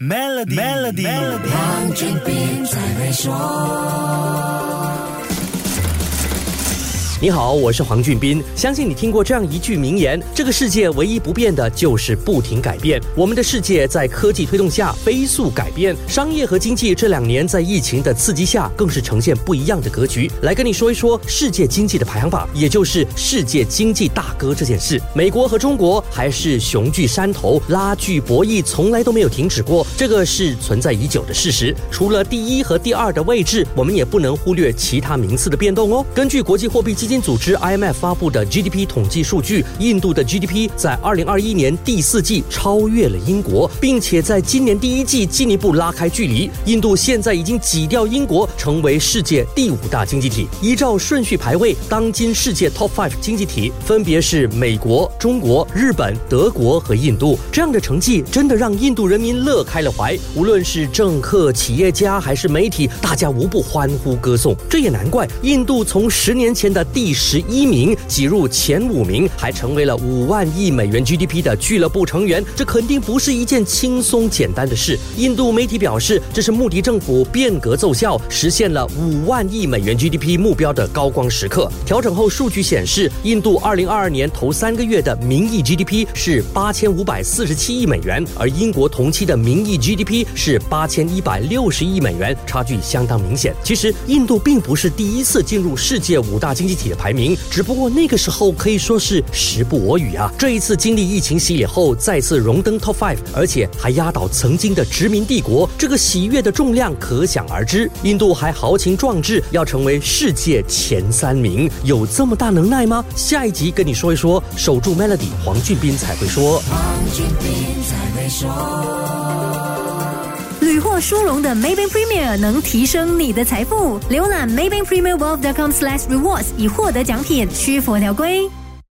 Melody，Melody，黄俊斌在会说。你好，我是黄俊斌。相信你听过这样一句名言：这个世界唯一不变的就是不停改变。我们的世界在科技推动下飞速改变，商业和经济这两年在疫情的刺激下更是呈现不一样的格局。来跟你说一说世界经济的排行榜，也就是世界经济大哥这件事。美国和中国还是雄踞山头，拉锯博弈从来都没有停止过，这个是存在已久的事实。除了第一和第二的位置，我们也不能忽略其他名次的变动哦。根据国际货币基金组织 IMF 发布的 GDP 统计数据，印度的 GDP 在2021年第四季超越了英国，并且在今年第一季进一步拉开距离。印度现在已经挤掉英国，成为世界第五大经济体。依照顺序排位，当今世界 Top Five 经济体分别是美国、中国、日本、德国和印度。这样的成绩真的让印度人民乐开了怀，无论是政客、企业家还是媒体，大家无不欢呼歌颂。这也难怪，印度从十年前的第十。一名挤入前五名，还成为了五万亿美元 GDP 的俱乐部成员，这肯定不是一件轻松简单的事。印度媒体表示，这是穆迪政府变革奏效，实现了五万亿美元 GDP 目标的高光时刻。调整后数据显示，印度2022年头三个月的名义 GDP 是八千五百四十七亿美元，而英国同期的名义 GDP 是八千一百六十亿美元，差距相当明显。其实，印度并不是第一次进入世界五大经济体的排名。只不过那个时候可以说是时不我与啊！这一次经历疫情洗礼后，再次荣登 Top Five，而且还压倒曾经的殖民帝国，这个喜悦的重量可想而知。印度还豪情壮志要成为世界前三名，有这么大能耐吗？下一集跟你说一说，守住 Melody，黄俊斌才会说。殊荣的 Maybank Premier 能提升你的财富。浏览 Maybank Premier Wealth.com/rewards 以获得奖品，需符条规。